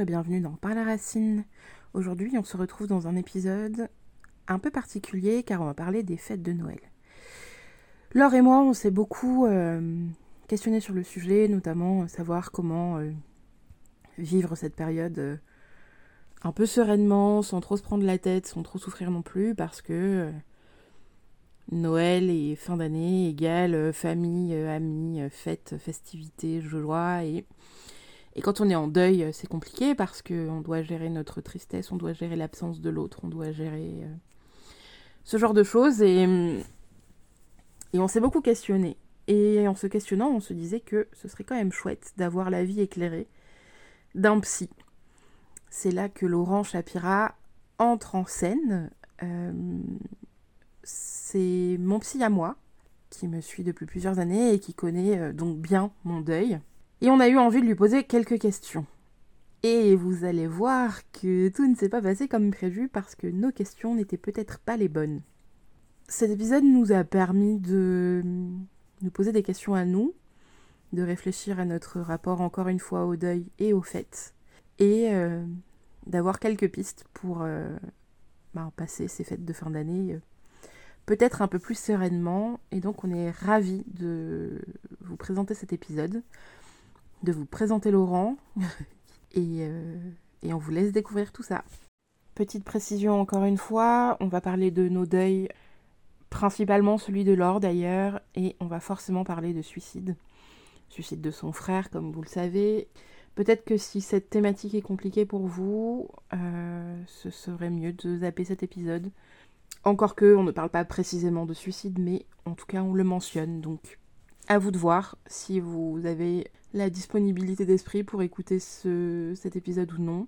et bienvenue dans Par la Racine. Aujourd'hui, on se retrouve dans un épisode un peu particulier car on va parler des fêtes de Noël. Laure et moi, on s'est beaucoup euh, questionné sur le sujet, notamment savoir comment euh, vivre cette période euh, un peu sereinement, sans trop se prendre la tête, sans trop souffrir non plus, parce que Noël et fin d'année égale famille, amis, fêtes, festivités, joie et et quand on est en deuil, c'est compliqué parce qu'on doit gérer notre tristesse, on doit gérer l'absence de l'autre, on doit gérer euh, ce genre de choses. Et, et on s'est beaucoup questionné. Et en se questionnant, on se disait que ce serait quand même chouette d'avoir la vie éclairée d'un psy. C'est là que Laurent Chapira entre en scène. Euh, c'est mon psy à moi, qui me suit depuis plusieurs années et qui connaît euh, donc bien mon deuil. Et on a eu envie de lui poser quelques questions. Et vous allez voir que tout ne s'est pas passé comme prévu parce que nos questions n'étaient peut-être pas les bonnes. Cet épisode nous a permis de nous poser des questions à nous, de réfléchir à notre rapport encore une fois au deuil et aux fêtes, et euh, d'avoir quelques pistes pour euh, bah, passer ces fêtes de fin d'année euh, peut-être un peu plus sereinement. Et donc on est ravis de vous présenter cet épisode de vous présenter Laurent euh, et, on vous laisse découvrir tout ça. Petite précision encore une fois, on va parler de nos deuils, principalement celui de Laure d'ailleurs, et on va forcément parler de suicide. Suicide de son frère, comme vous le savez. Peut-être que si cette thématique est compliquée pour vous, euh, ce serait mieux de zapper cet épisode. Encore que on ne parle pas précisément de suicide, mais en tout cas on le mentionne, donc à vous de voir si vous avez la disponibilité d'esprit pour écouter ce, cet épisode ou non.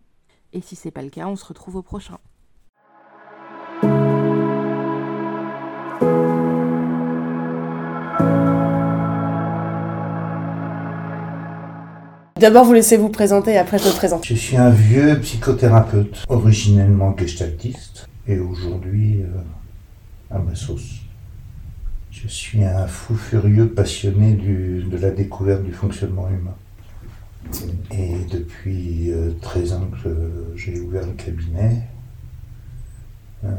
Et si c'est pas le cas, on se retrouve au prochain. D'abord, vous laissez vous présenter et après je me présente. Je suis un vieux psychothérapeute, originellement gestaltiste, et aujourd'hui euh, à ma sauce. Je suis un fou furieux passionné de la découverte du fonctionnement humain. Et depuis 13 euh, ans que j'ai ouvert le cabinet, euh,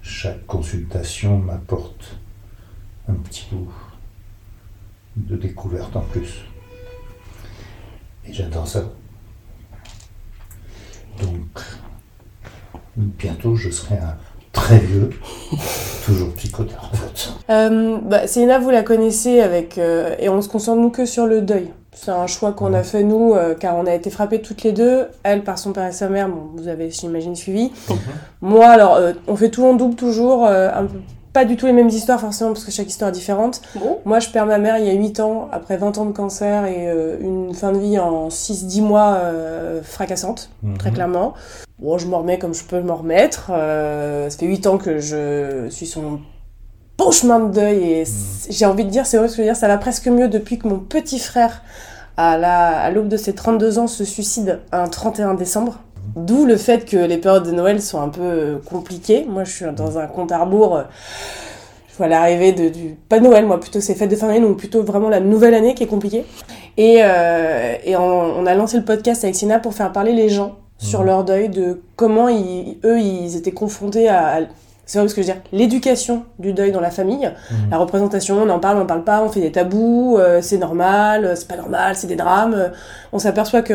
chaque consultation m'apporte un petit bout de découverte en plus. Et j'adore ça. Donc, bientôt je serai un très vieux, toujours psychothérapeute. Euh, bah, vous la connaissez avec, euh, et on se concentre nous que sur le deuil. C'est un choix qu'on a fait nous, euh, car on a été frappés toutes les deux. Elle par son père et sa mère, bon, vous avez, j'imagine, suivi. Mhm. Moi, alors, euh, on fait tout en double toujours, un peu pas du tout les mêmes histoires forcément parce que chaque histoire est différente. Moi je perds ma mère il y a 8 ans après 20 ans de cancer et une fin de vie en 6-10 mois fracassante, mhm. très clairement. Bon, je m'en remets comme je peux m'en remettre. Euh, ça fait 8 ans que je suis sur mon bon chemin de deuil et mm. j'ai envie de dire, c'est vrai ce que je veux dire, ça va presque mieux depuis que mon petit frère, à l'aube de ses 32 ans, se suicide un 31 décembre. D'où le fait que les périodes de Noël sont un peu compliquées. Moi, je suis dans un compte à rebours. Je vois l'arrivée de, du... Pas Noël, moi, plutôt ces fêtes de fin d'année, donc plutôt vraiment la nouvelle année qui est compliquée. Et, euh, et on, on, a lancé le podcast avec Sina pour faire parler les gens sur leur deuil, de comment ils, eux, ils étaient confrontés à, c'est vrai ce que je veux dire, l'éducation du deuil dans la famille, mhm. la représentation, on en parle, on en parle pas, on fait des tabous, euh, c'est normal, euh, c'est pas normal, c'est des drames. On s'aperçoit que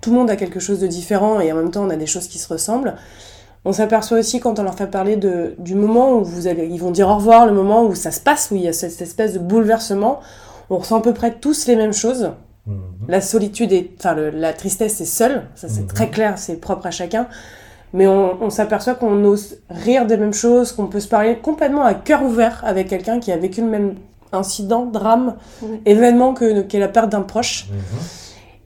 tout le monde a quelque chose de différent et en même temps on a des choses qui se ressemblent. On s'aperçoit aussi quand on leur fait parler de, du moment où vous allez, ils vont dire au revoir, le moment où ça se passe, où il y a cette espèce de bouleversement, on ressent à peu près tous les mêmes choses. Mhm. La solitude et enfin la tristesse est seule, ça c'est mhm. très clair, c'est propre à chacun. Mais on, s'aperçoit qu'on ose rire des mêmes choses, qu'on peut se parler complètement à cœur ouvert avec quelqu'un qui a vécu le même incident, drame, événement que qu'est la perte d'un proche. Mhm.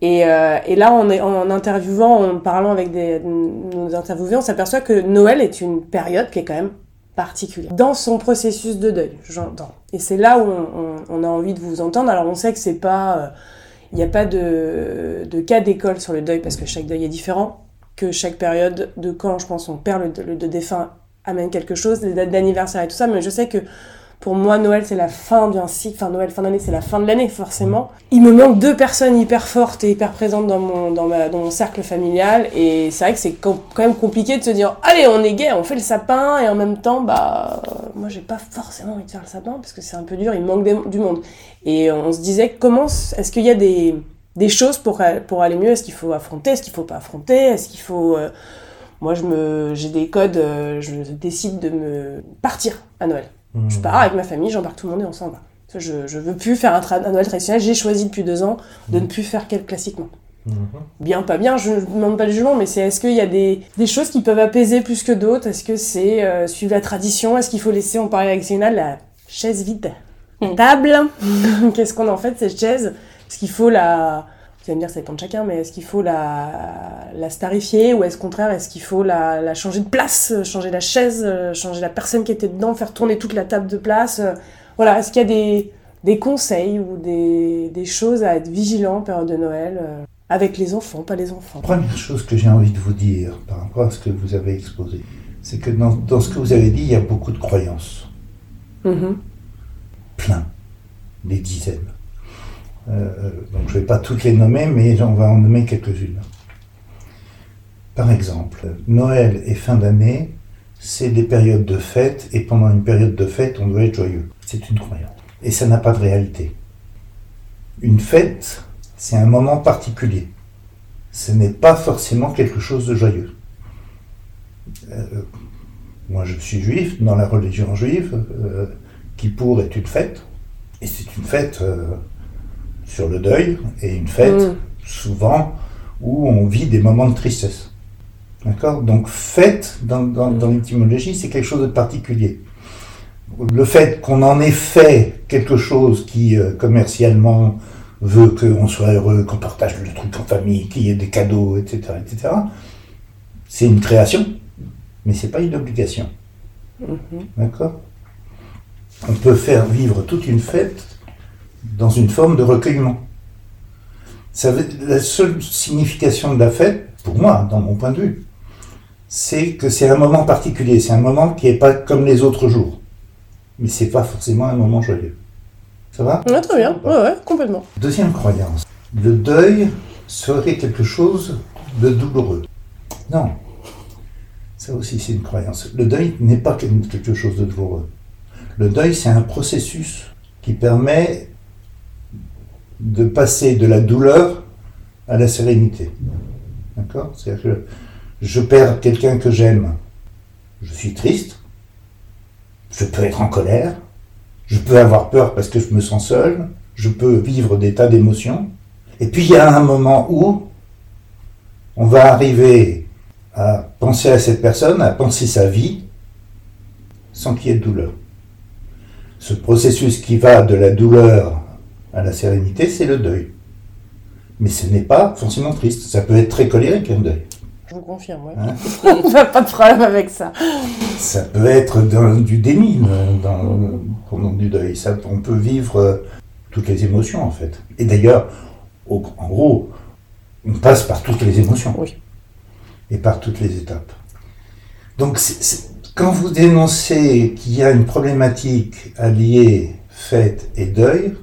Et, euh, et, là, on est, en interviewant, en parlant avec des, nos interviewés, on s'aperçoit que Noël est une période qui est quand même particulière dans son processus de deuil, j'entends. Et c'est là où on, on, a envie de vous entendre. Alors, on sait que c'est pas euh, il n'y a pas de, de cas d'école sur le deuil parce que chaque deuil est différent, que chaque période de quand, je pense, on perd le, le, défunt amène quelque chose, les dates d'anniversaire et tout ça, mais je sais que Pour moi, Noël, c'est la fin d'un cycle. Enfin, Noël, fin d'année, c'est la fin de l'année, forcément. Il me manque deux personnes hyper fortes et hyper présentes dans mon, dans ma, dans mon cercle familial. Et c'est vrai que c'est quand même compliqué de se dire, allez, on est gay, on fait le sapin. Et en même temps, bah, moi, j'ai pas forcément envie de faire le sapin parce que c'est un peu dur, il manque du monde. Et on se disait, comment, est-ce qu'il y a des, des choses pour, pour aller mieux Est-ce qu'il faut affronter? Est-ce qu'il faut pas affronter? Est-ce qu'il faut. Euh, moi, je me, j'ai des codes, euh, je décide de me partir à Noël. Je pars avec ma famille, j'embarque tout le monde et on s'en va. Je, je veux plus faire un, Noël traditionnel. J'ai choisi depuis deux ans de ne plus faire quel classiquement. Mhm. Bien, pas bien, je ne demande pas le jugement, mais c'est est-ce qu'il y a des, des, choses qui peuvent apaiser plus que d'autres? Est-ce que c'est euh, suivre la tradition? Est-ce qu'il faut laisser, on parlait avec Sénat, la chaise vide? Mm. Table? Qu'est-ce qu'on en fait de cette chaise Est-ce qu'il faut la vous allez me dire, ça dépend de chacun, mais est-ce qu'il faut la, la starifier ou est-ce contraire, est-ce qu'il faut la, la, changer de place, changer la chaise, changer la personne qui était dedans, faire tourner toute la table de place Voilà, est-ce qu'il y a des, des conseils ou des, des, choses à être vigilant en période de Noël euh, avec les enfants, pas les enfants? Première chose que j'ai envie de vous dire par rapport à ce que vous avez exposé, c'est que dans, dans, ce que vous avez dit, il y a beaucoup de croyances. Mm-hmm. Plein, des dizaines. Euh, donc je ne vais pas toutes les nommer, mais on va en nommer quelques-unes. Par exemple, Noël et fin d'année, c'est des périodes de fête, et pendant une période de fête, on doit être joyeux. C'est une croyance. Et ça n'a pas de réalité. Une fête, c'est un moment particulier. Ce n'est pas forcément quelque chose de joyeux. Euh, moi, je suis juif, dans la religion juive, euh, qui pour est une fête, et c'est une fête sur le deuil et une fête, mm. souvent, où on vit des moments de tristesse. D'accord? Donc, fête, dans, dans, dans l'étymologie, c'est quelque chose de particulier. Le fait qu'on en ait fait quelque chose qui, euh, commercialement, veut qu'on soit heureux, qu'on partage le truc en famille, qu'il y ait des cadeaux, etc., etc., c'est une création, mais c'est pas une obligation. Mm-hmm. D'accord? On peut faire vivre toute une fête dans une forme de recueillement. Ça la seule signification de la fête, pour moi, dans mon point de vue, c'est que c'est un moment particulier, c'est un moment qui n'est pas comme les autres jours. Mais c'est pas forcément un moment joyeux. Ça va? Ouais, Très bien, ouais, ouais, complètement. Deuxième croyance, le deuil serait quelque chose de douloureux. Non, ça aussi c'est une croyance. Le deuil n'est pas quelque chose de douloureux. Le deuil, c'est un processus qui permet de passer de la douleur à la sérénité. D'accord? C'est-à-dire que je perds quelqu'un que j'aime, je suis triste, je peux être en colère, je peux avoir peur parce que je me sens seul, je peux vivre des tas d'émotions, et puis il y a un moment où on va arriver à penser à cette personne, à penser sa vie, sans qu'il y ait de douleur. Ce processus qui va de la douleur à la sérénité, c'est le deuil. Mais ce n'est pas forcément triste. Ça peut être très colérique, un deuil. Je vous confirme, oui. Hein pas de problème avec ça. Ça peut être du déni dans, pendant du deuil. Ça, on peut vivre euh, toutes les émotions, en fait. Et d'ailleurs, en gros, on passe par toutes les émotions. Oui. Et par toutes les étapes. Donc, quand vous dénoncez qu'il y a une problématique alliée fête et deuil,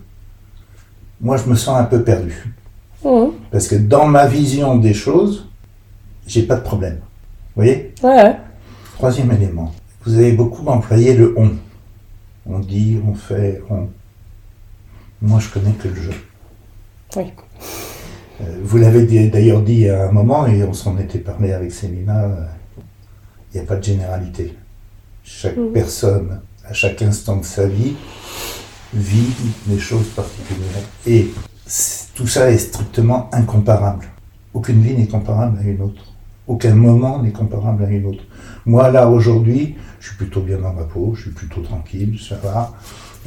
moi je me sens un peu perdu. Mmh. Parce que dans ma vision des choses, j'ai pas de problème. Vous voyez Ouais. Troisième élément. Vous avez beaucoup employé le on. On dit, on fait, on. Moi je connais que le jeu. Oui. Euh, vous l'avez d'ailleurs dit à un moment, et on s'en était parlé avec Célina, euh, il n'y a pas de généralité. Chaque mmh. personne, à chaque instant de sa vie, vit des choses particulières. Et tout ça est strictement incomparable. Aucune vie n'est comparable à une autre. Aucun moment n'est comparable à une autre. Moi, là, aujourd'hui, je suis plutôt bien dans ma peau, je suis plutôt tranquille, ça va.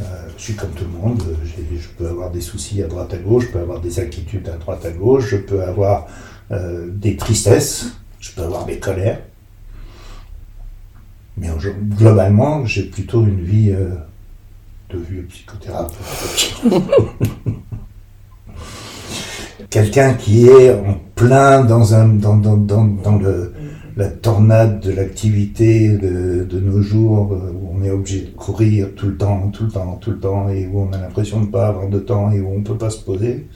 Euh, je suis comme tout le monde, je peux avoir des soucis à droite à gauche, je peux avoir des inquiétudes à droite à gauche, je peux avoir euh, des tristesses, je peux avoir des colères. Mais globalement, j'ai plutôt une vie euh, de vieux psychothérapeute. Quelqu'un qui est en plein dans, la tornade de l'activité de, de, nos jours, où on on est obligé de courir tout le temps, tout le temps, tout le temps, et où on a l'impression de ne pas avoir de temps et où on ne peut pas se poser,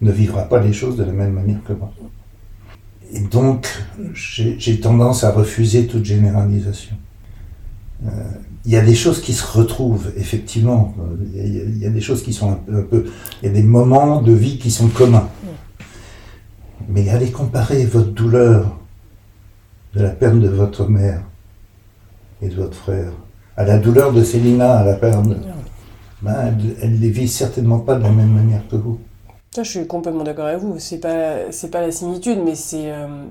ne vivra pas les choses de la même manière que moi. Et donc, j'ai tendance à refuser toute généralisation. Euh, il y a des choses qui se retrouvent, effectivement. Il y, a, des choses qui sont un peu, Il y a des moments de vie qui sont communs. Mais allez comparer votre douleur de la perte de votre mère et de votre frère à la douleur de Célina à la perte. Ben, elle ne les vit certainement pas de la même manière que vous. Ça, je suis complètement d'accord avec vous. C'est pas, c'est pas la similitude, mais c'est. Euh,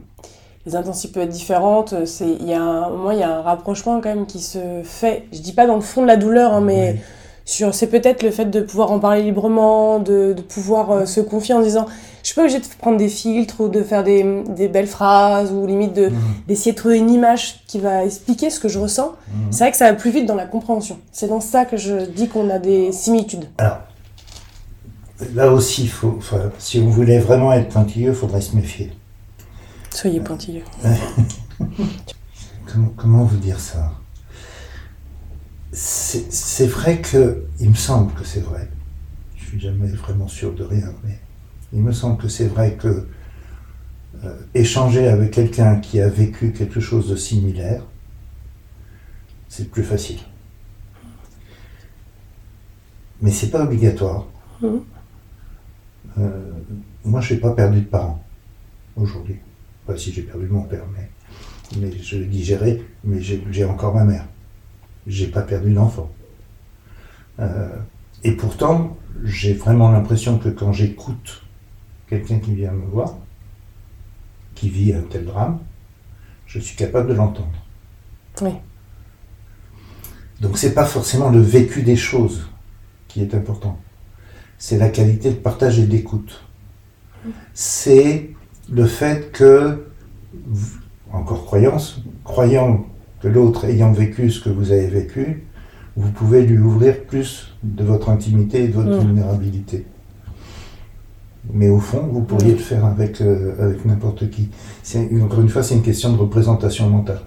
les intensités peuvent être différentes. C'est, il y a un moment, il y a un rapprochement quand même qui se fait. Je dis pas dans le fond de la douleur, hein, mais sur, c'est peut-être le fait de pouvoir en parler librement, de, de pouvoir euh, se confier en disant, je suis pas obligée de prendre des filtres ou de faire des, des belles phrases ou limite de, mhm. d'essayer de trouver une image qui va expliquer ce que je ressens. Mhm. C'est vrai que ça va plus vite dans la compréhension. C'est dans ça que je dis qu'on a des similitudes. Alors, là aussi, faut, si on voulait vraiment être pointilleux, il faudrait se méfier. Soyez pointilleux. comment, vous dire ça? C'est, vrai que, il me semble que c'est vrai. Je suis jamais vraiment sûr de rien, mais il me semble que c'est vrai que euh, échanger avec quelqu'un qui a vécu quelque chose de similaire, c'est plus facile. Mais c'est pas obligatoire. Mmh. Euh, moi, je n'ai pas perdu de parents aujourd'hui. Pas si j'ai perdu mon père, mais, mais je digéré, mais j'ai encore ma mère. J'ai pas perdu d'enfant. Euh, et pourtant, j'ai vraiment l'impression que quand j'écoute quelqu'un qui vient me voir, qui vit un tel drame, je suis capable de l'entendre. Oui. Donc c'est pas forcément le vécu des choses qui est important c'est la qualité de partage et d'écoute. C'est le fait que, encore croyance, croyant que l'autre ayant vécu ce que vous avez vécu, vous pouvez lui ouvrir plus de votre intimité et de votre mm. vulnérabilité. Mais au fond, vous pourriez le faire avec, euh, avec n'importe qui. Encore une fois, c'est une question de représentation mentale.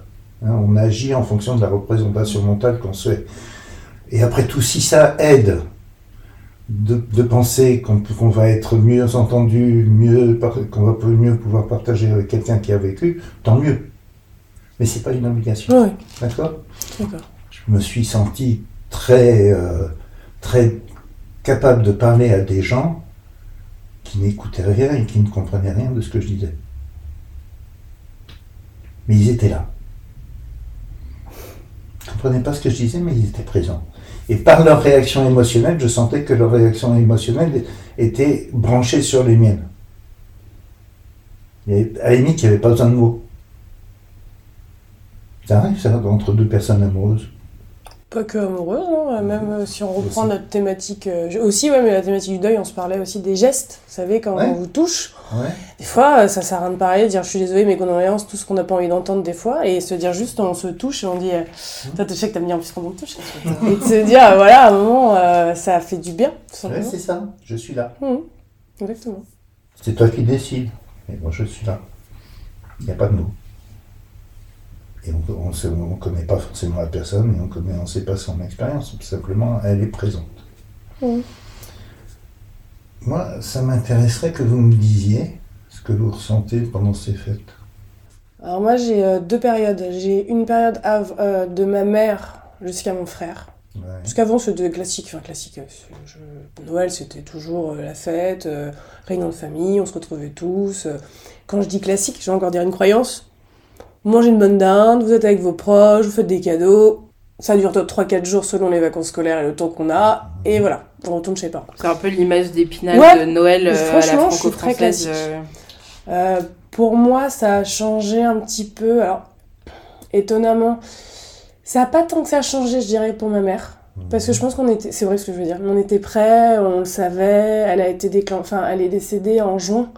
Hein, on agit en fonction de la représentation mentale qu'on se fait. Et après tout, si ça aide de, penser qu'on va être mieux entendu, mieux, qu'on va mieux pouvoir partager avec quelqu'un qui a vécu, tant mieux. Mais c'est pas une obligation. Oui. D'accord? Je me suis senti très, euh, très capable de parler à des gens qui n'écoutaient rien et qui ne comprenaient rien de ce que je disais. Mais ils étaient là. Ils ne comprenaient pas ce que je disais, mais ils étaient présents. Et par leur réaction émotionnelle, je sentais que leur réaction émotionnelle était branchée sur les miennes. Et à la il n'y avait pas besoin de mots. Ça arrive, ça, entre deux personnes amoureuses. Pas que amoureuse, hein. même euh, si on reprend notre thématique. Euh, aussi, ouais, mais la thématique du deuil, on se parlait aussi des gestes. Vous savez, quand on vous touche, des fois, euh, ça sert à rien de parler, de dire je suis désolée, mes condoléances, tout ce qu'on n'a pas envie d'entendre des fois, et se dire juste on se touche et on dit Toi, tu sais que t'aimes bien plus qu'on te touche. et de se dire voilà, à un moment, ça fait du bien, tout c'est ça, je suis là. Mmh. Exactement. C'est toi qui décides, mais moi je suis là. Il n'y a pas de mots. Et on ne connaît pas forcément la personne, mais on connaît, on sait pas son expérience. Tout simplement, elle est présente. Moi, ça m'intéresserait que vous me disiez ce que vous ressentez pendant ces fêtes. Alors moi, j'ai euh, deux périodes. J'ai une période euh, de ma mère jusqu'à mon frère. Parce qu'avant, c'était classique. Enfin, classique. Euh, Noël, c'était toujours la fête, réunion de famille, on se retrouvait tous. Quand je dis classique, je vais encore dire une croyance mangez une bonne dinde, vous êtes avec vos proches, vous faites des cadeaux. Ça dure 3-4 jours selon les vacances scolaires et le temps qu'on a. Et voilà, on retourne chez parents. C'est un peu l'image d'épinal de Noël euh, à la franco-française. Euh. euh, pour moi, ça a changé un petit peu. Alors, étonnamment, ça n'a pas tant que ça a changé, je dirais, pour ma mère. Parce que je pense qu'on était, c'est vrai ce que je veux dire, on était prêts, on le savait, elle a été déclen... enfin, elle est décédée en juin.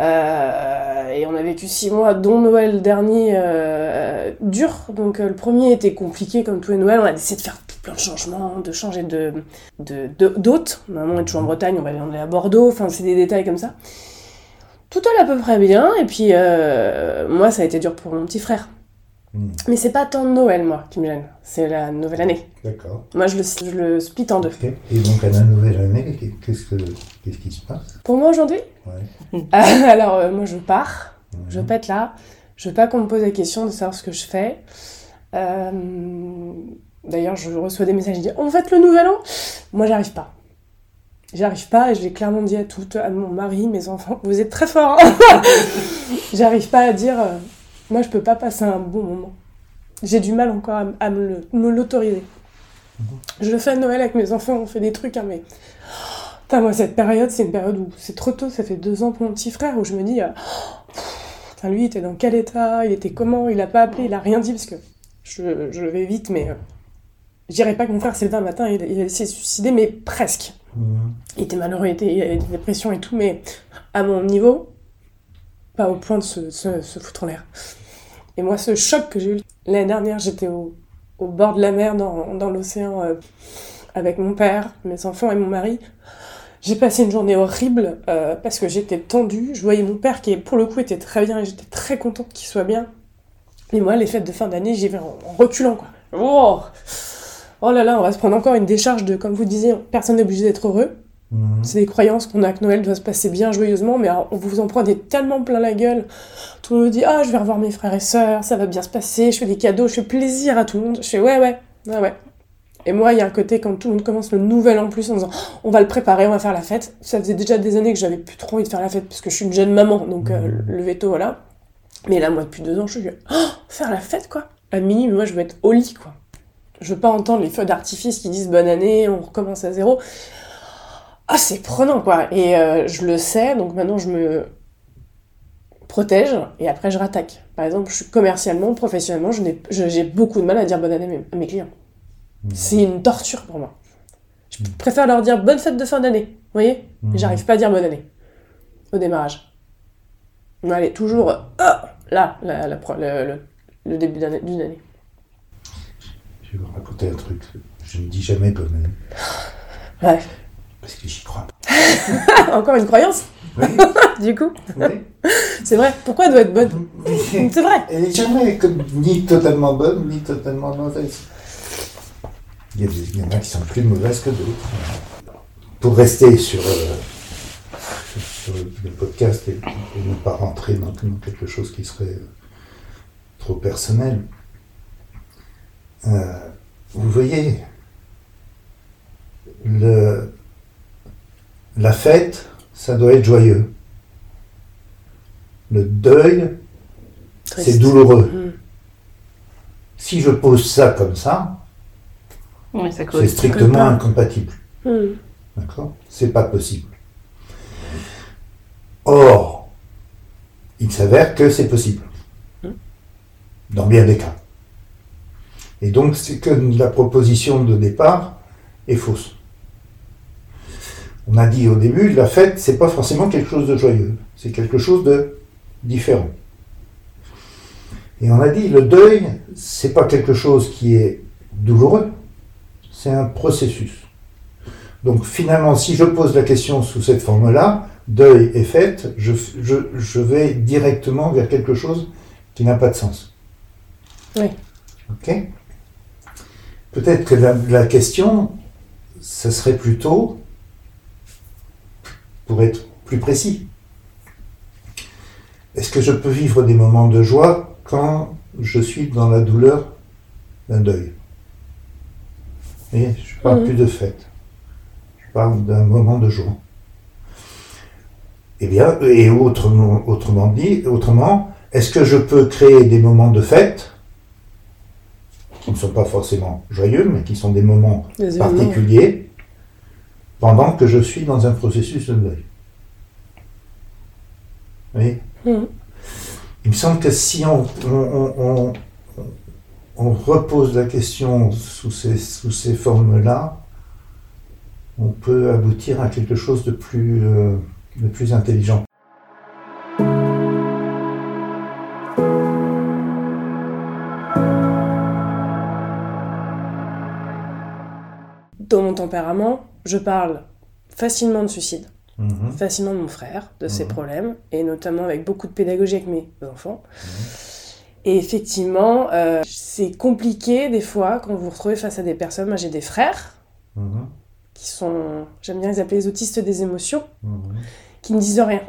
Euh, et on a vécu six mois, dont Noël dernier euh, dur. Donc euh, le premier était compliqué comme tous les Noëls. On a décidé de faire plein de changements, de changer de d'hôte. De, Maman est toujours en Bretagne, on va aller à Bordeaux. Enfin, c'est des détails comme ça. Tout allait à peu près bien. Et puis moi, ça a été dur pour mon petit frère. Hmm, Mais c'est pas tant Noël, moi, qui me gêne. C'est la nouvelle année. D'accord. Moi, je le, je le split en deux. Et donc, à la nouvelle année, qu'est-ce, que, qu'est-ce qui se passe? Pour moi, aujourd'hui, Ouais. alors, euh, moi, je pars. Je pète là. Je veux pas qu'on me pose la question de savoir ce que je fais. Euh, D'ailleurs, je reçois des messages qui disent On fête le nouvel an Moi, j'arrive pas. J'arrive pas et je l'ai clairement dit à toutes, à mon mari, mes enfants, vous êtes très forts. hein. j'arrive pas à dire euh, Moi, je peux pas passer un bon moment. J'ai du mal encore à, me l'autoriser. Je le fais à Noël avec mes enfants, on fait des trucs, hein, mais. Putain, moi, cette période, c'est une période où c'est trop tôt, ça fait deux ans pour mon petit frère, où je me dis. euh, Putain, lui, il était dans quel état Il était comment Il a pas appelé, il a rien dit, parce que je, je vais vite, mais. euh, je dirais pas que mon frère s'est levé un matin, il, il a essayé de se suicider, mais presque. Mhm. Il était malheureux, il, était, il avait des dépressions et tout, mais à mon niveau, pas au point de se, se- se foutre en l'air. Et moi, ce choc que j'ai eu l'année dernière, j'étais au, bord de la mer, dans, dans l'océan, euh, avec mon père, mes enfants et mon mari. J'ai passé une journée horrible euh, parce que j'étais tendue. Je voyais mon père qui, pour le coup, était très bien et j'étais très contente qu'il soit bien. Et moi, les fêtes de fin d'année, j'y vais en, en reculant, quoi. Oh Oh là là, on va se prendre encore une décharge de, comme vous disiez, personne n'est obligé d'être heureux. Mhm. C'est des croyances qu'on a que Noël doit se passer bien joyeusement, mais on vous en prenez tellement plein la gueule. Tout le monde dit Ah, je vais revoir mes frères et sœurs, ça va bien se passer, je fais des cadeaux, je fais plaisir à tout le monde. Je fais Ouais, ouais, ouais, ouais. Et moi, il y a un côté quand tout le monde commence le nouvel an plus en disant Oh, On va le préparer, on va faire la fête. Ça faisait déjà des années que j'avais plus trop envie de faire la fête parce que je suis une jeune maman, donc euh, le veto, voilà. Mais là, moi, depuis deux ans, je suis Oh, faire la fête, quoi. À minuit, moi, je veux être au lit, quoi. Je veux pas entendre les feux d'artifice qui disent bonne année, on recommence à zéro. Ah, c'est prenant, quoi. Et euh, je le sais, donc maintenant je me protège et après je rattaque. Par exemple, je suis commercialement, professionnellement, j'ai beaucoup de mal à dire bonne année à mes, à mes clients. C'est une torture pour moi. Je préfère leur dire bonne fête de fin d'année, vous voyez? Mais j'arrive pas à dire bonne année au démarrage. On allez toujours, euh, ah, là, la- la pro- le, début d'une année. Je vais vous raconter un truc. Je ne dis jamais bonne année. Ouais. Parce que j'y crois pas. Encore une croyance, Oui, du coup. oui. C'est vrai. Pourquoi elle doit être bonne C'est vrai. Elle n'est jamais comme, ni totalement bonne, ni totalement mauvaise. Il y, a des- il y en a qui sont plus mauvaises que d'autres. Pour rester sur, euh, sur le podcast et, et ne pas rentrer dans, dans quelque chose qui serait euh, trop personnel, euh, vous voyez, le, la fête, ça doit être joyeux. Le deuil, c'est douloureux. Mm. Si je pose ça comme ça, Oui, ça c'est strictement pas. incompatible. Mm. D'accord? C'est pas possible. Or, il s'avère que c'est possible. Dans bien des cas. Et donc, c'est que la proposition de départ est fausse. On a dit au début, la fête, c'est pas forcément quelque chose de joyeux. C'est quelque chose de différent. Et on a dit, le deuil, c'est pas quelque chose qui est douloureux. C'est un processus. Donc finalement, si je pose la question sous cette forme-là, deuil et fête, je, je, je vais directement vers quelque chose qui n'a pas de sens. Oui. Ok? Peut-être que la, la question, ce serait plutôt, pour être plus précis, est-ce que je peux vivre des moments de joie quand je suis dans la douleur d'un deuil? Et je ne parle Mhm. plus de fête. Je parle d'un moment de joie. Eh bien, et autrement, autrement dit, autrement, est-ce que je peux créer des moments de fête qui ne sont pas forcément joyeux, mais qui sont des moments Des événements. particulier pendant que je suis dans un processus de deuil. Oui. Mhm. Il me semble que si on, on, on- on- on repose la question sous ces, sous ces formes-là, on peut aboutir à quelque chose de plus, euh, de plus intelligent. Dans mon tempérament, je parle facilement de suicide, Mhm. facilement de mon frère, de ses Mhm. problèmes, et notamment avec beaucoup de pédagogie avec mes enfants. Et effectivement, euh, c'est compliqué des fois quand vous vous retrouvez face à des personnes. Moi, j'ai des frères Mhm. qui sont, j'aime bien les appeler les autistes des émotions, Mhm. qui ne disent rien.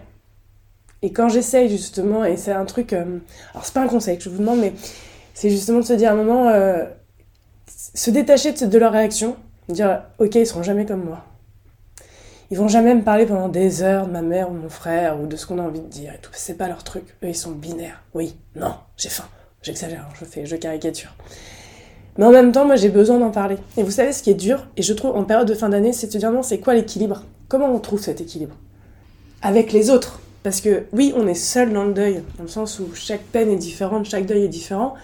Et quand j'essaye justement, et c'est un truc, euh, alors c'est pas un conseil que je vous demande, mais c'est justement de se dire à un moment, euh, se détacher de, de leur réaction, dire ok, ils seront jamais comme moi. Ils vont jamais me parler pendant des heures de ma mère ou de mon frère ou de ce qu'on a envie de dire et tout. C'est pas leur truc. Eux, ils sont binaires. Oui, non, j'ai faim. J'exagère, hein, je fais, je caricature. Mais en même temps, moi, j'ai besoin d'en parler. Et vous savez, ce qui est dur, et je trouve en période de fin d'année, c'est de dire non, c'est quoi l'équilibre? Comment on trouve cet équilibre? Avec les autres. Parce que oui, on est seul dans le deuil, dans le sens où chaque peine est différente, chaque deuil est différent.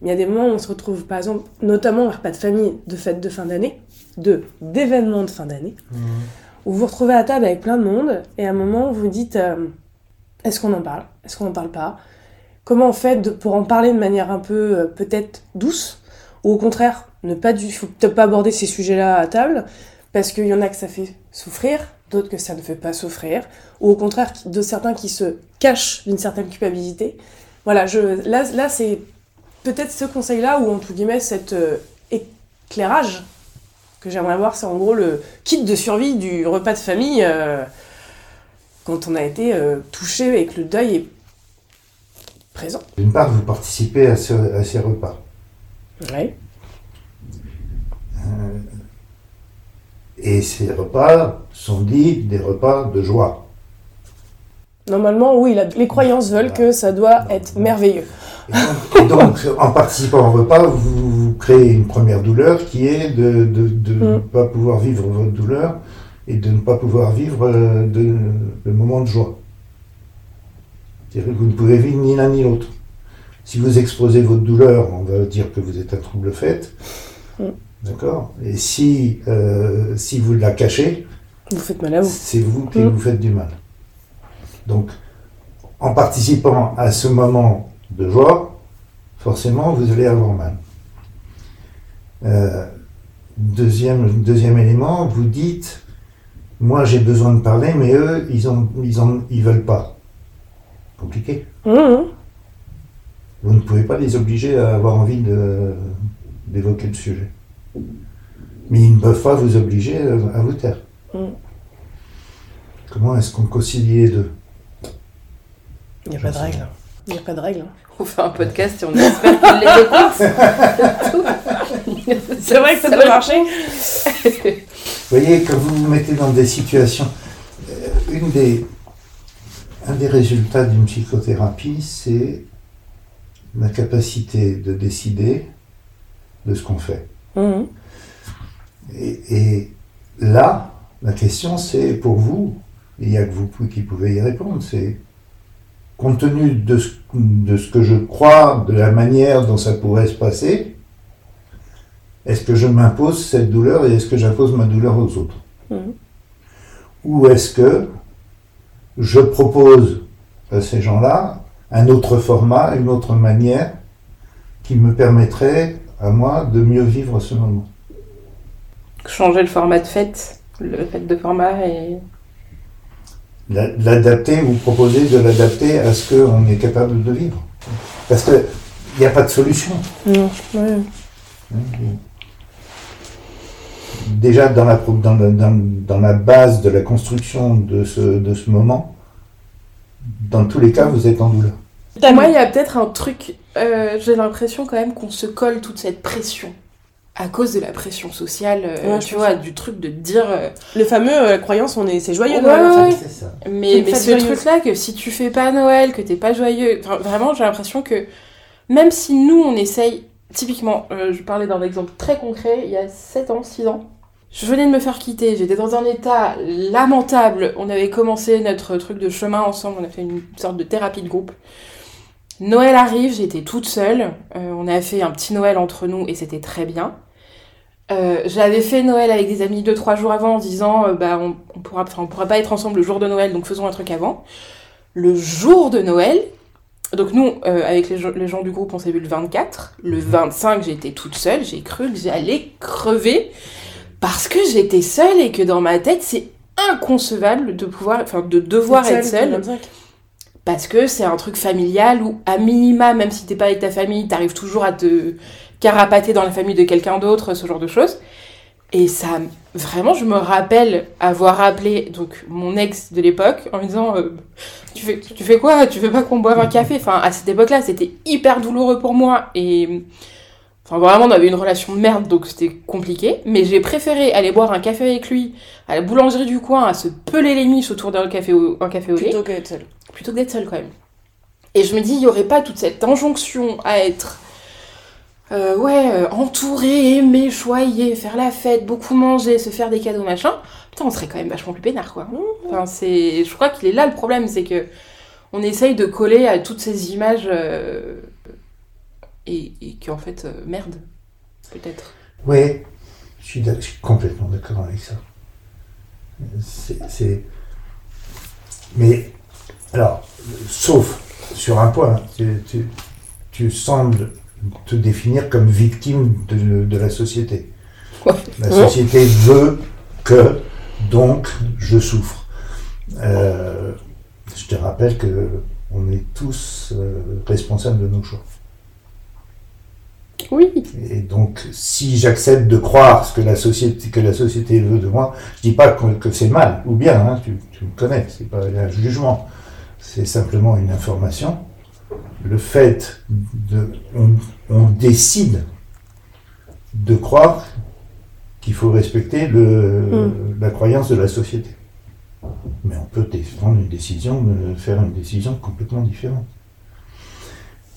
Mais il y a des moments où on se retrouve, par exemple, notamment au repas de famille, de fêtes de fin d'année, de d'événements de fin d'année, où vous vous retrouvez à table avec plein de monde, et à un moment, vous dites euh, est-ce qu'on en parle? Est-ce qu'on n'en parle pas? Comment on fait de- pour en parler de manière un peu euh, peut-être douce Ou au contraire, ne pas du, faut peut-être pas aborder ces sujets-là à table, parce qu'il y en a que ça fait souffrir, d'autres que ça ne fait pas souffrir, ou au contraire, de certains qui se cachent d'une certaine culpabilité. Voilà, je, là, là c'est peut-être ce conseil-là, ou entre guillemets, cet euh, éclairage que j'aimerais voir, c'est en gros le kit de survie du repas de famille euh, quand on a été euh, touché et que le deuil est présent. D'une part, vous participez à, ce- à ces repas. Ouais. Et ces repas sont dits des repas de joie. Normalement, oui, la- les croyances veulent que ça doit être merveilleux. Et donc, et donc, en participant au repas, vous, vous créez une première douleur qui est de, de- de ne Mm. pas pouvoir vivre votre douleur et de ne pas pouvoir vivre euh, de, le moment de joie. C'est-à-dire que vous ne pouvez vivre ni l'un ni l'autre. Si vous exposez votre douleur, on va dire que vous êtes un trouble fait. Mm. D'accord? Et si, euh, si vous la cachez, Vous faites mal à vous. c'est vous qui Mm. vous faites du mal. Donc, en participant à ce moment de joie, forcément, vous allez avoir mal. Euh, deuxième, deuxième élément, vous dites, moi j'ai besoin de parler, mais eux, ils ont, ils ont, ils veulent pas. Compliqué. Mmh. Vous ne pouvez pas les obliger à avoir envie de- d'évoquer le sujet. Mais ils ne peuvent pas vous obliger à vous taire. Mm. Comment est-ce qu'on concilie les deux? Il n'y a pas de règle. Il n'y a pas de règle. On fait un podcast et on espère qu'il les écoute. C'est vrai que ça doit marcher. Vous voyez, quand vous vous mettez dans des situations, euh, une des, un des résultats d'une psychothérapie, c'est la capacité de décider de ce qu'on fait. Mmh. Et, et là, la question, c'est pour vous, il n'y a que vous qui pouvez y répondre, c'est compte tenu de ce, de ce que je crois, de la manière dont ça pourrait se passer, est-ce que je m'impose cette douleur et est-ce que j'impose ma douleur aux autres Mhm. Ou est-ce que je propose à ces gens-là un autre format, une autre manière qui me permettrait à moi de mieux vivre ce moment? Changer le format de fête, le fête de format et. La- L'adapter ou proposer de l'adapter à ce qu'on est capable de vivre? Parce qu'il n'y a pas de solution. Non. Hein. Déjà dans la, pro- dans, la, dans- dans la base de la construction de ce, de ce moment, dans tous les cas, vous êtes en douleur. Moi, il y a peut-être un truc. euh, J'ai l'impression quand même qu'on se colle toute cette pression. À cause de la pression sociale, euh, Ouais, tu vois, du truc de dire. euh, Le fameux euh, croyance, on est, c'est joyeux Noël, ouais, ça. Mais, mais ce truc-là, que si tu fais pas Noël, que t'es pas joyeux, enfin, vraiment, j'ai l'impression que même si nous, on essaye, typiquement, euh, je parlais d'un exemple très concret, il y a 7 ans, 6 ans, je venais de me faire quitter, j'étais dans un état lamentable, on avait commencé notre truc de chemin ensemble, on a fait une sorte de thérapie de groupe. Noël arrive, j'étais toute seule, euh, on a fait un petit Noël entre nous et c'était très bien. Euh, j'avais fait Noël avec des amis deux trois jours avant en disant bah on, on pourra on pourra pas être ensemble le jour de Noël donc faisons un truc avant. Le jour de Noël, donc nous euh, avec les, gens- les gens du groupe on s'est vu le 24, le 25 j'étais toute seule, j'ai cru que j'allais crever parce que j'étais seule et que dans ma tête c'est inconcevable de pouvoir enfin de devoir être seule le 25. Parce que c'est un truc familial où, à minima, même si t'es pas avec ta famille, t'arrives toujours à te carapater dans la famille de quelqu'un d'autre, ce genre de choses. Et ça, vraiment, je me rappelle avoir appelé donc mon ex de l'époque en me disant euh, tu, fais, tu fais quoi? Tu veux pas qu'on boive un café? Enfin, à cette époque-là, c'était hyper douloureux pour moi. Et enfin, vraiment, on avait une relation de merde, donc c'était compliqué. Mais j'ai préféré aller boire un café avec lui à la boulangerie du coin, à se peler les miches autour d'un café au, un café au lait Plutôt que d'être seul. plutôt que d'être seule quand même. Et je me dis, il n'y aurait pas toute cette injonction à être euh, ouais, euh, entouré, aimé, choyé, faire la fête, beaucoup manger, se faire des cadeaux, machin. Putain, on serait quand même vachement plus peinard, quoi. Enfin, c'est... Je crois qu'il est là le problème, c'est que on essaye de coller à toutes ces images euh, et, qu'en fait, euh, merde, peut-être. Oui, je suis, je suis complètement d'accord avec ça. C'est, Mais, alors, sauf sur un point, tu, tu- tu sembles te définir comme victime de, de la société. Ouais. La société veut que, donc, je souffre. Euh, je te rappelle que on est tous euh, responsables de nos choix. Oui. Et donc, si j'accepte de croire ce que la société, que la société veut de moi, je dis pas que, que c'est mal ou bien, hein, tu, tu me connais, c'est pas un jugement, c'est simplement une information. Le fait de, on, on décide de croire qu'il faut respecter le, la croyance de la société. Mais on peut prendre une décision, de faire une décision complètement différente.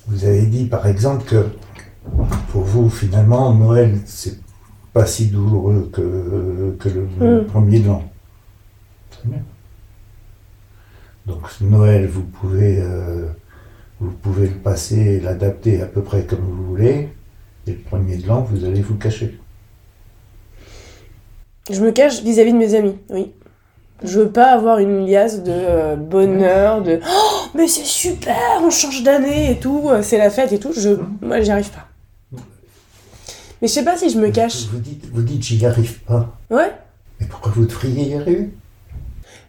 Vous avez dit par exemple que pour vous, finalement, Noël, c'est pas si douloureux que, que le, le Mm. premier de l'an. Très bien. Donc Noël, vous pouvez, euh, vous pouvez le passer et l'adapter à peu près comme vous voulez. Et le premier de l'an, vous allez vous cacher. Je me cache vis-à-vis de mes amis, oui. Je veux pas avoir une liasse de euh, bonheur, de oh, mais c'est super, on change d'année et tout, euh, c'est la fête et tout. Je, moi, j'y arrive pas. Mais je sais pas si je me cache. Vous dites, vous dites j'y arrive pas. Ouais. Mais pourquoi vous devriez y arriver?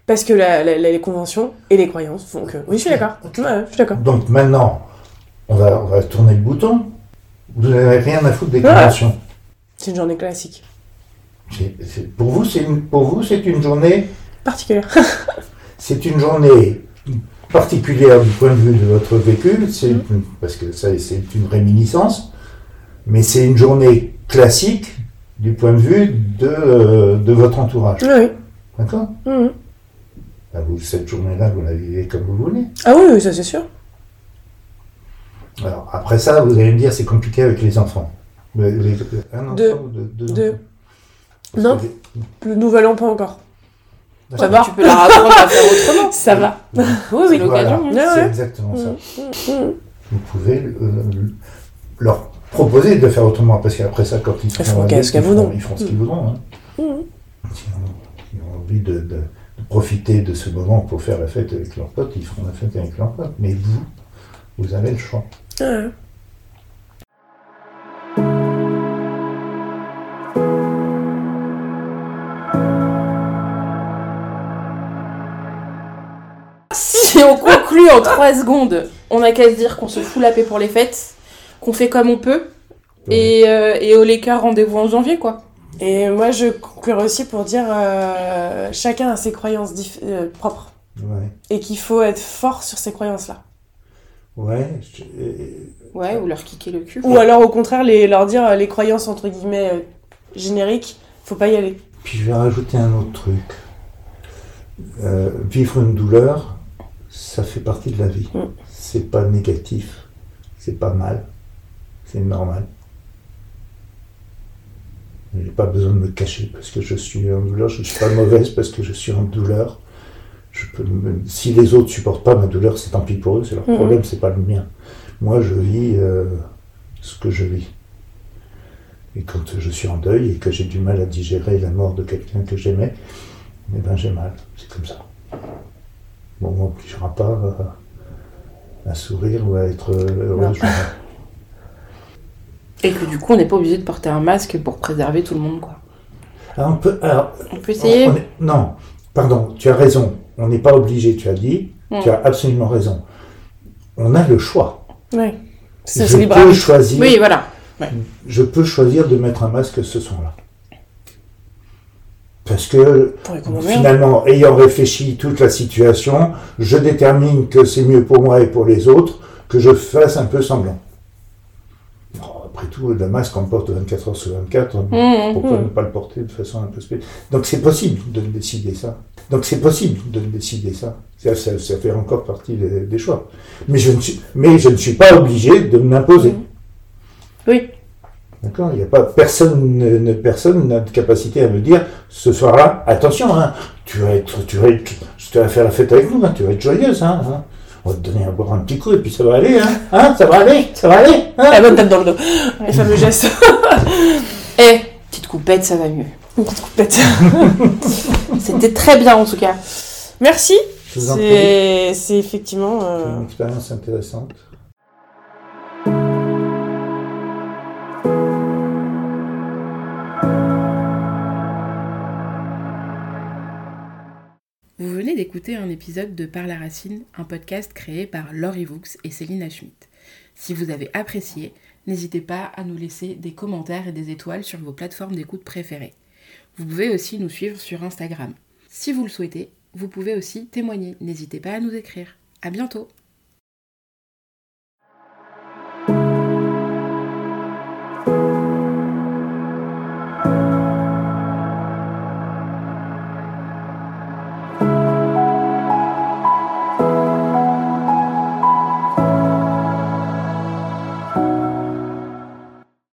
Parce que la- la- la- les conventions et les croyances font que. Oui, je suis d'accord. Ouais, je suis d'accord. Donc maintenant, on va, on va tourner le bouton. Vous n'avez rien à foutre des conventions. C'est une journée classique. Pour vous, c'est une, pour vous, c'est une journée Particulière. C'est une journée particulière du point de vue de votre vécu, c'est une- parce que ça, c'est une réminiscence, mais c'est une journée classique du point de vue de, euh, de votre entourage. oui, oui. D'accord? Mhm. Ben, vous, Cette journée-là, vous la vivez comme vous voulez. Ah oui, oui, ça c'est sûr. Alors, après ça, vous allez me dire, c'est compliqué avec les enfants. Les- un enfant Deux. ou deux, deux Non. que Le nouvel an, pas encore. Ça va Tu peux leur apprendre à faire autrement. Ça va. Oui, oui. C'est l'occasion. Ouais, c'est ouais. exactement ça. Mhm. vous pouvez euh, leur proposer de faire autrement, parce qu'après ça, quand ils Ils seront feront adultes, ce qu'ils ils feront- voudront. Ils feront ce qu'ils voudront. hein. S'ils ont, envie de profiter de ce moment pour faire la fête avec leurs potes, ils feront la fête avec leurs potes. Mais vous, vous avez le choix. Ouais. Si on conclut en 3 secondes, on a qu'à se dire qu'on se fout la paix pour les fêtes, qu'on fait comme on peut, et, euh, et au l'écart, rendez-vous en janvier, quoi. Et moi, je conclurai aussi pour dire euh, chacun a ses croyances euh, propres. Ouais. Et qu'il faut être fort sur ces croyances-là. Ouais. je- Ouais, ou leur kicker le cul. Ou alors, au contraire, les, leur dire euh, les croyances entre guillemets euh, génériques, faut pas y aller. Puis je vais rajouter un autre truc. Euh, vivre une douleur, ça fait partie de la vie. Mm. C'est pas négatif, c'est pas mal, c'est normal. Je n'ai pas besoin de me cacher parce que je suis en douleur, je ne suis pas mauvaise parce que je suis en douleur. Je peux me- Si les autres supportent pas ma douleur, c'est tant pis pour eux, c'est leur Mhm. problème, c'est pas le mien. Moi, je vis euh, ce que je vis. Et quand je suis en deuil et que j'ai du mal à digérer la mort de quelqu'un que j'aimais, eh ben j'ai mal. C'est comme ça. Bon, on m'obligera pas à, à sourire ou à être heureux. Et que du coup, on n'est pas obligé de porter un masque pour préserver tout le monde, quoi. Alors, on peut, alors, On peut essayer on est- non, pardon, tu as raison. On n'est pas obligé, tu as dit. Tu as absolument raison. on a le choix. Ouais. Je libre peux choisir. Oui, voilà. Je peux choisir de mettre un masque ce soir-là. Parce que finalement, ayant réfléchi toute la situation, je détermine que c'est mieux pour moi et pour les autres que je fasse un peu semblant. Après tout, le masque on le porte 24 heures sur 24. Mmh, Pourquoi mmh. ne pas le porter de façon un peu spéciale Donc c'est possible de décider ça. Donc c'est possible de décider ça. Ça, ça- ça fait encore partie des, des choix. Mais je, ne suis, mais je ne suis pas obligé de m'imposer. Oui. D'accord? Il n'y a pas personne, ne- ne- personne n'a de capacité à me dire ce soir-là, attention, hein, tu vas être, tu vas être, tu vas faire la fête avec nous, hein, tu vas être joyeuse, hein, hein. On va te donner à boire un petit coup et puis ça va aller, hein, hein ça va aller, ça va aller, hein. La bonne tape dans le dos. Les fameux gestes. Eh, petite coupette, ça va mieux. Une petite coupette. C'était très bien en tout cas. Merci. Je vous en prie. C'est effectivement. euh, C'est une expérience intéressante. D'écouter un épisode de Par la Racine, un podcast créé par Laurie Vaux et Céline Schmidt. Si vous avez apprécié, n'hésitez pas à nous laisser des commentaires et des étoiles sur vos plateformes d'écoute préférées. Vous pouvez aussi nous suivre sur Instagram. Si vous le souhaitez, vous pouvez aussi témoigner. N'hésitez pas à nous écrire. À bientôt!